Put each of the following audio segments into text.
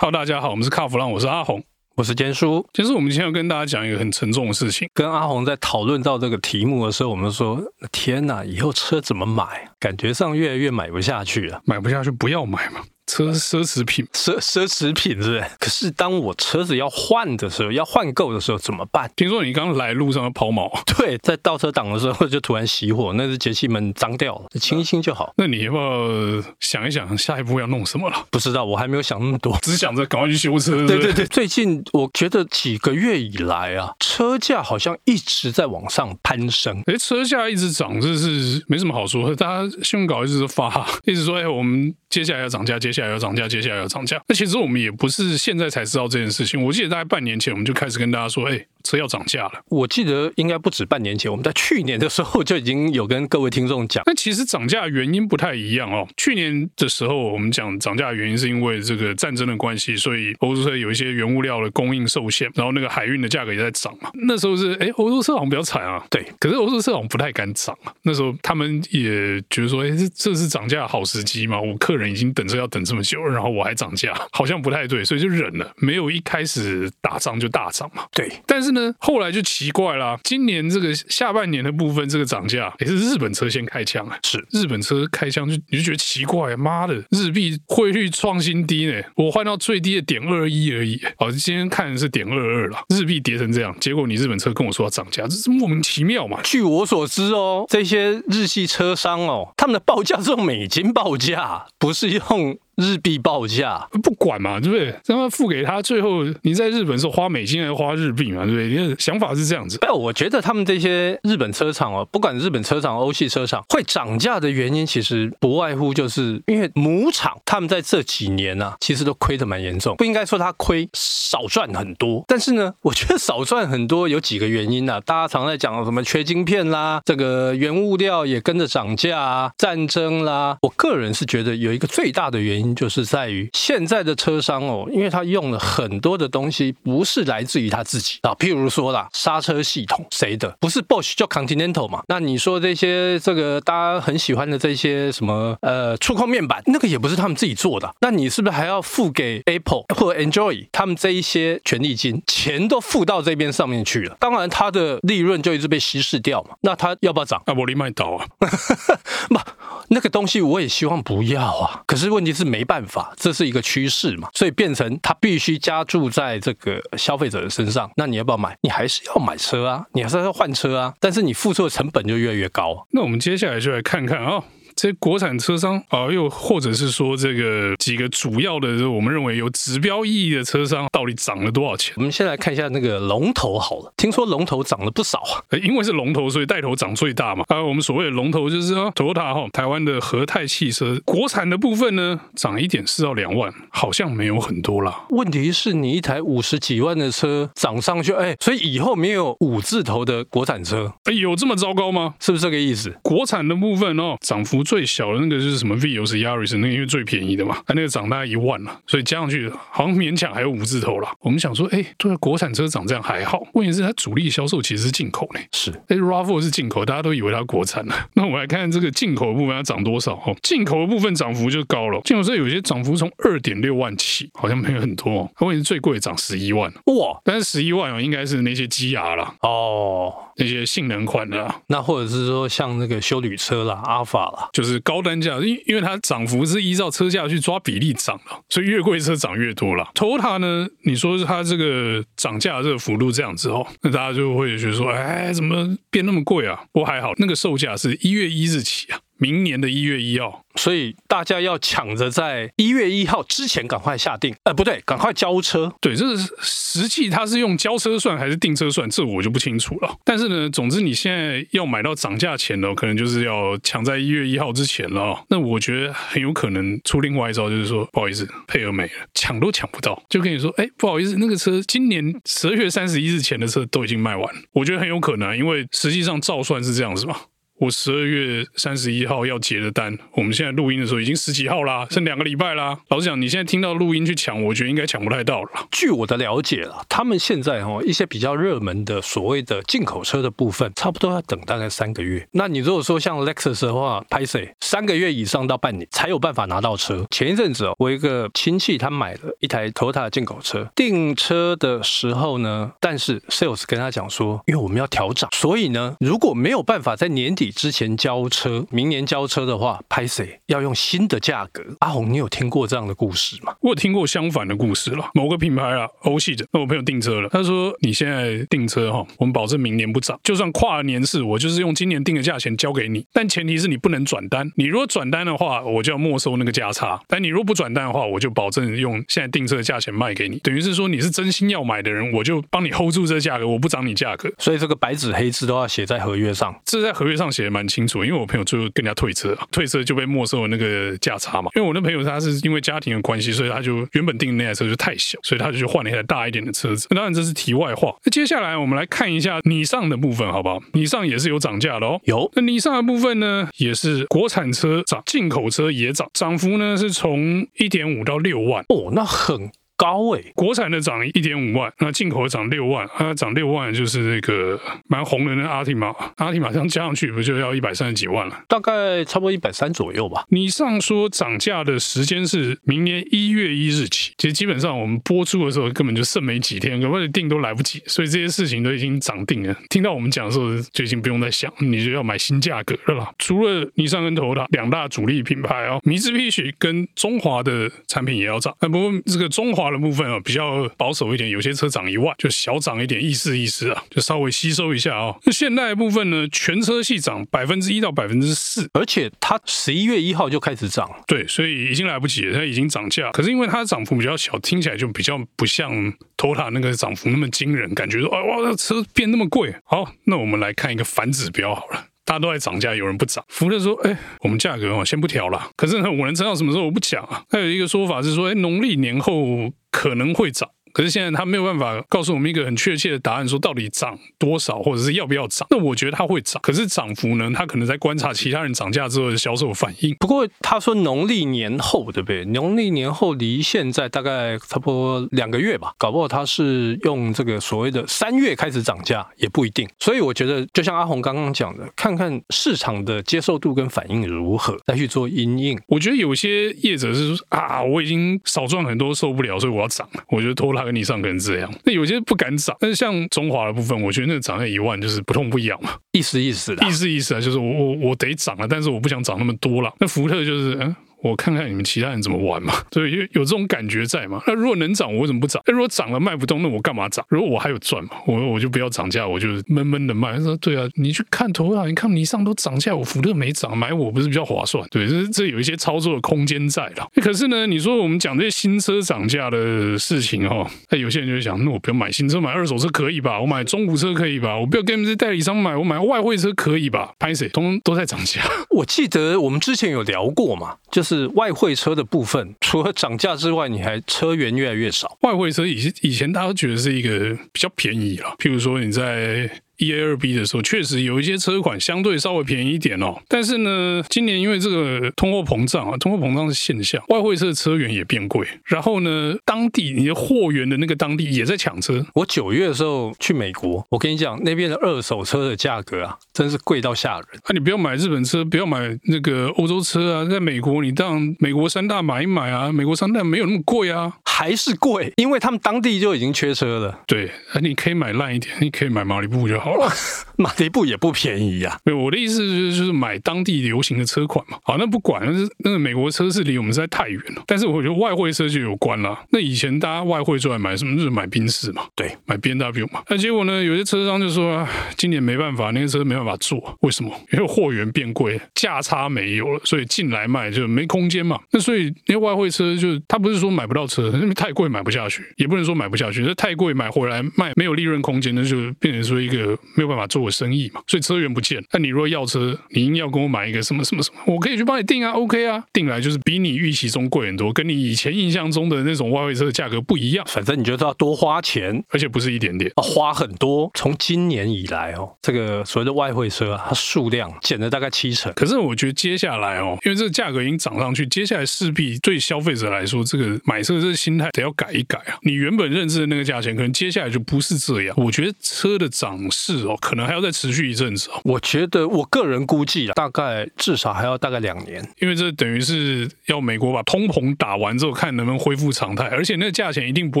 Hello，大家好，我们是卡弗朗，我是阿红，我是坚叔。其实我们今天要跟大家讲一个很沉重的事情。跟阿红在讨论到这个题目的时候，我们说：天哪，以后车怎么买？感觉上越来越买不下去了，买不下去不要买嘛。车奢侈品，奢奢侈品是不是？可是当我车子要换的时候，要换购的时候怎么办？听说你刚来路上要抛锚，对，在倒车档的时候就突然熄火，那是节气门脏掉了，清一清就好。那你要不要想一想下一步要弄什么了？不知道，我还没有想那么多，只想着赶快去修车。对对对，最近我觉得几个月以来啊，车价好像一直在往上攀升。哎，车价一直涨，这是没什么好说。大家新闻稿一直发，一直说，哎，我们接下来要涨价，接下来要涨价，接下来。要涨价，那其实我们也不是现在才知道这件事情。我记得大概半年前，我们就开始跟大家说，哎。车要涨价了，我记得应该不止半年前，我们在去年的时候就已经有跟各位听众讲。那其实涨价原因不太一样哦。去年的时候，我们讲涨价的原因是因为这个战争的关系，所以欧洲车有一些原物料的供应受限，然后那个海运的价格也在涨嘛。那时候是哎，欧洲车好像比较惨啊。对，可是欧洲车好像不太敢涨啊。那时候他们也觉得说，哎，这这是涨价的好时机嘛？我客人已经等车要等这么久，然后我还涨价，好像不太对，所以就忍了，没有一开始打仗就大涨嘛。对，但是呢，后来就。奇怪啦，今年这个下半年的部分，这个涨价也是日本车先开枪啊！是日本车开枪，就你就觉得奇怪，妈的，日币汇率创新低呢，我换到最低的点二一而已。好，今天看的是点二二了，日币跌成这样，结果你日本车跟我说要涨价，这是莫名其妙嘛？据我所知哦，这些日系车商哦，他们的报价是用美金报价，不是用。日币报价不管嘛，对不对？让他付给他，最后你在日本是花美金还是花日币嘛，对不对？你的想法是这样子。哎，我觉得他们这些日本车厂哦，不管日本车厂、欧系车厂会涨价的原因，其实不外乎就是因为母厂他们在这几年啊，其实都亏得蛮严重。不应该说他亏少赚很多，但是呢，我觉得少赚很多有几个原因啊。大家常在讲什么缺晶片啦，这个原物料也跟着涨价啊，战争啦。我个人是觉得有一个最大的原因。就是在于现在的车商哦，因为他用了很多的东西，不是来自于他自己啊。譬如说啦，刹车系统谁的？不是 Bosch 就 Continental 嘛？那你说这些这个大家很喜欢的这些什么呃触控面板，那个也不是他们自己做的。那你是不是还要付给 Apple 或 Enjoy 他们这一些权利金？钱都付到这边上面去了，当然他的利润就一直被稀释掉嘛。那他要不要涨？啊，我利麦倒啊？不，那个东西我也希望不要啊。可是问题是没。办法，这是一个趋势嘛，所以变成它必须加注在这个消费者的身上。那你要不要买？你还是要买车啊，你还是要换车啊，但是你付出的成本就越来越高。那我们接下来就来看看啊。这国产车商啊，又或者是说这个几个主要的，我们认为有指标意义的车商，到底涨了多少钱？我们先来看一下那个龙头好了。听说龙头涨了不少啊，因为是龙头，所以带头涨最大嘛。啊，我们所谓的龙头就是啊，Toyota 哈，台湾的和泰汽车，国产的部分呢，涨一点四到两万，好像没有很多啦。问题是你一台五十几万的车涨上去，哎，所以以后没有五字头的国产车，哎，有这么糟糕吗？是不是这个意思？国产的部分哦，涨幅最小的那个就是。什么 Vios Yaris 那个因为最便宜的嘛，它那个涨大概一万了，所以加上去好像勉强还有五字头了。我们想说，哎，对，国产车涨这样还好。问题是它主力销售其实是进口呢，是，哎，RAV4 是进口，大家都以为它国产了。那我们来看看这个进口的部分它涨多少哦，进口的部分涨幅就高了，进口车有些涨幅从二点六万起，好像没有很多哦。它问题是最贵涨十一万哇，但是十一万哦，应该是那些积压了哦，那些性能款的，那或者是说像那个修旅车啦、阿法啦，就是高单价。因因为它涨幅是依照车价去抓比例涨的，所以越贵车涨越多了。Toyota 呢，你说是它这个涨价这个幅度这样子哦，那大家就会觉得说，哎，怎么变那么贵啊？不过还好，那个售价是一月一日起啊。明年的一月一号，所以大家要抢着在一月一号之前赶快下定。呃，不对，赶快交车。对，这是实际它是用交车算还是订车算，这我就不清楚了。但是呢，总之你现在要买到涨价前呢，可能就是要抢在一月一号之前了。那我觉得很有可能出另外一招，就是说不好意思，配额没了，抢都抢不到，就跟你说，哎，不好意思，那个车今年十二月三十一日前的车都已经卖完了。我觉得很有可能，因为实际上照算是这样子嘛。我十二月三十一号要结的单，我们现在录音的时候已经十几号啦，剩两个礼拜啦。老实讲，你现在听到录音去抢，我觉得应该抢不太到了。据我的了解了，他们现在哈一些比较热门的所谓的进口车的部分，差不多要等大概三个月。那你如果说像 Lexus 的话，拍谢三个月以上到半年才有办法拿到车。前一阵子哦，我一个亲戚他买了一台 Toyota 进口车，订车的时候呢，但是 Sales 跟他讲说，因为我们要调涨，所以呢，如果没有办法在年底之前交车，明年交车的话，拍谁要用新的价格。阿红，你有听过这样的故事吗？我有听过相反的故事了。某个品牌啊，欧系的，那我朋友订车了，他说你现在订车哈，我们保证明年不涨，就算跨了年式，我就是用今年定的价钱交给你，但前提是你不能转单。你如果转单的话，我就要没收那个价差。但你如果不转单的话，我就保证用现在订车的价钱卖给你。等于是说你是真心要买的人，我就帮你 hold 住这个价格，我不涨你价格。所以这个白纸黑字都要写在合约上。这在合约上写的蛮清楚，因为我朋友最后跟人家退车，退车就被没收了那个价差嘛。因为我那朋友他是因为家庭的关系，所以他就原本订的那台车就太小，所以他就去换了一台大一点的车子。那当然这是题外话。那接下来我们来看一下尼桑的部分，好不好？尼桑也是有涨价的哦。有。那尼桑的部分呢，也是国产车涨，进口车也涨，涨幅呢是从一点五到六万哦，那很。高哎，国产的涨一点五万，那进口的涨六万，它涨六万就是那个蛮红的那阿提玛，阿提玛这样加上去不就要一百三十几万了？大概差不多一百三左右吧。你上说涨价的时间是明年一月一日起，其实基本上我们播出的时候根本就剩没几天，根本订都来不及，所以这些事情都已经涨定了。听到我们讲的时候就已经不用再想，你就要买新价格了啦。除了尼桑跟 Toyota 两大主力品牌哦，米兹必须跟中华的产品也要涨，不过这个中华。的部分啊，比较保守一点，有些车涨一万，就小涨一点，意思意思啊，就稍微吸收一下啊、哦。那现代的部分呢，全车系涨百分之一到百分之四，而且它十一月一号就开始涨，对，所以已经来不及了，它已经涨价。可是因为它的涨幅比较小，听起来就比较不像 Toyota 那个涨幅那么惊人，感觉说啊哇，这车变那么贵。好，那我们来看一个反指标好了。大家都在涨价，有人不涨。福特说：“哎，我们价格哦，先不调了。可是呢，我能知道什么时候？我不讲啊。还有一个说法是说，哎，农历年后可能会涨。”可是现在他没有办法告诉我们一个很确切的答案，说到底涨多少，或者是要不要涨。那我觉得它会涨，可是涨幅呢？他可能在观察其他人涨价之后的销售反应。不过他说农历年后，对不对？农历年后离现在大概差不多两个月吧，搞不好他是用这个所谓的三月开始涨价，也不一定。所以我觉得，就像阿红刚刚讲的，看看市场的接受度跟反应如何，再去做因应。我觉得有些业者是说啊，我已经少赚很多，受不了，所以我要涨。我觉得拖拉。跟你上可能这样，那有些不敢涨，但是像中华的部分，我觉得那个涨了一万就是不痛不痒嘛，意思意思的，意思意思啊，就是我我我得涨了，但是我不想涨那么多了。那福特就是嗯。我看看你们其他人怎么玩嘛，对，有有这种感觉在嘛。那如果能涨，我为什么不涨？那如果涨了卖不动，那我干嘛涨？如果我还有赚嘛，我我就不要涨价，我就闷闷的卖。他说对啊，你去看头啊，你看尼桑都涨价，我福特没涨，买我不是比较划算？对，这这有一些操作的空间在了。可是呢，你说我们讲这些新车涨价的事情哈，那有些人就会想，那我不要买新车，买二手车可以吧？我买中古车可以吧？我不要跟这些代理商买，我买外汇车可以吧？拍谁？通通都在涨价。我记得我们之前有聊过嘛，就是是外汇车。的部分，除了涨价之外，你还车源越来越少。外汇车以以前大家都觉得是一个比较便宜了，譬如说你在。一 A 二 B 的时候，确实有一些车款相对稍微便宜一点哦。但是呢，今年因为这个通货膨胀啊，通货膨胀是现象，外汇车的车源也变贵。然后呢，当地你的货源的那个当地也在抢车。我九月的时候去美国，我跟你讲，那边的二手车的价格啊，真是贵到吓人。啊，你不要买日本车，不要买那个欧洲车啊，在美国你当美国三大买一买啊，美国三大没有那么贵啊，还是贵，因为他们当地就已经缺车了。对，啊，你可以买烂一点，你可以买马里布就好。哇，马迪布也不便宜呀、啊。没有，我的意思就是就是买当地流行的车款嘛。好，那不管，那是那个美国车是离我们实在太远了。但是我觉得外汇车就有关了。那以前大家外汇出来买什么？就是买宾士嘛，对，买 B N W 嘛。那结果呢，有些车商就说、啊，今年没办法，那些车没办法做。为什么？因为货源变贵，价差没有了，所以进来卖就没空间嘛。那所以那些外汇车就是，他不是说买不到车，因为太贵买不下去，也不能说买不下去，这太贵买回来卖没有利润空间，那就变成说一个。没有办法做我生意嘛，所以车源不见。那你如果要车，你硬要跟我买一个什么什么什么，我可以去帮你订啊，OK 啊，订来就是比你预期中贵很多，跟你以前印象中的那种外汇车的价格不一样。反正你就知道多花钱，而且不是一点点，花很多。从今年以来哦，这个所谓的外汇车啊，它数量减了大概七成。可是我觉得接下来哦，因为这个价格已经涨上去，接下来势必对消费者来说，这个买车的这个心态得要改一改啊。你原本认知的那个价钱，可能接下来就不是这样。我觉得车的涨势哦，可能还要再持续一阵子哦。我觉得我个人估计大概至少还要大概两年，因为这等于是要美国把通膨打完之后，看能不能恢复常态，而且那个价钱一定不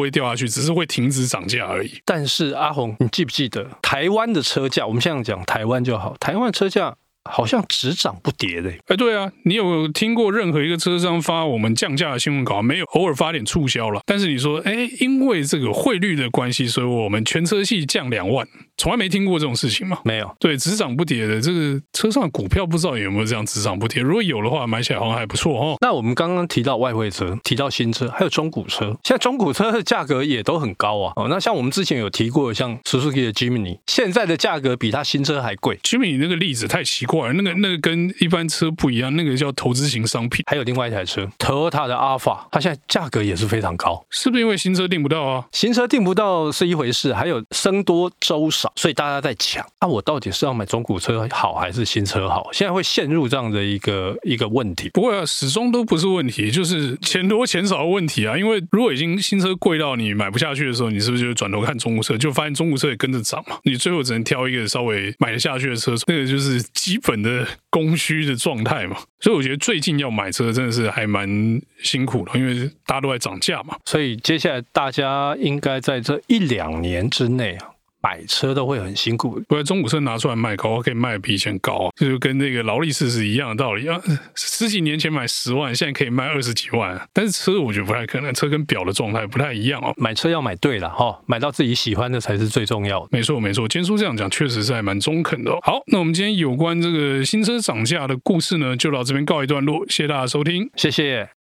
会掉下去，只是会停止涨价而已。但是阿红，你记不记得台湾的车价？我们现在讲台湾就好，台湾车价。好像只涨不跌的。哎，对啊，你有听过任何一个车商发我们降价的新闻稿没有？偶尔发点促销了。但是你说，哎，因为这个汇率的关系，所以我们全车系降两万，从来没听过这种事情嘛？没有。对，只涨不跌的这个车上的股票，不知道有没有这样只涨不跌？如果有的话，买起来好像还不错哦。那我们刚刚提到外汇车，提到新车，还有中古车，现在中古车的价格也都很高啊。哦，那像我们之前有提过，像 Suzuki 的 Jimny，现在的价格比它新车还贵。Jimny 那个例子太奇怪了，那个那个跟一般车不一样，那个叫投资型商品。还有另外一台车，Toyota 的 Alpha，它现在价格也是非常高，是不是因为新车订不到啊？新车订不到是一回事，还有僧多粥少，所以大家在抢。那、啊、我到底是要买中古车好还是新车好？现在会陷入这样的一个一个问题。不会啊，始终都不是问题，就是钱多钱少的问题啊。因为如果已经新车贵到你买不下去的时候，你是不是就转头看中古车？就发现中古车也跟着涨嘛？你最后只能挑一个稍微买得下去的车，那个就是基本的供需的状态嘛，所以我觉得最近要买车真的是还蛮辛苦的，因为大家都在涨价嘛。所以接下来大家应该在这一两年之内啊。买车都会很辛苦，不然中古车拿出来卖高，可以卖比以前高，就是跟那个劳力士是一样的道理啊。十几年前买十万，现在可以卖二十几万，但是车我觉得不太可能，车跟表的状态不太一样哦。买车要买对了哈，买到自己喜欢的才是最重要的。没错没错，坚叔这样讲确实是还蛮中肯的哦。好，那我们今天有关这个新车涨价的故事呢，就到这边告一段落，谢谢大家收听，谢谢。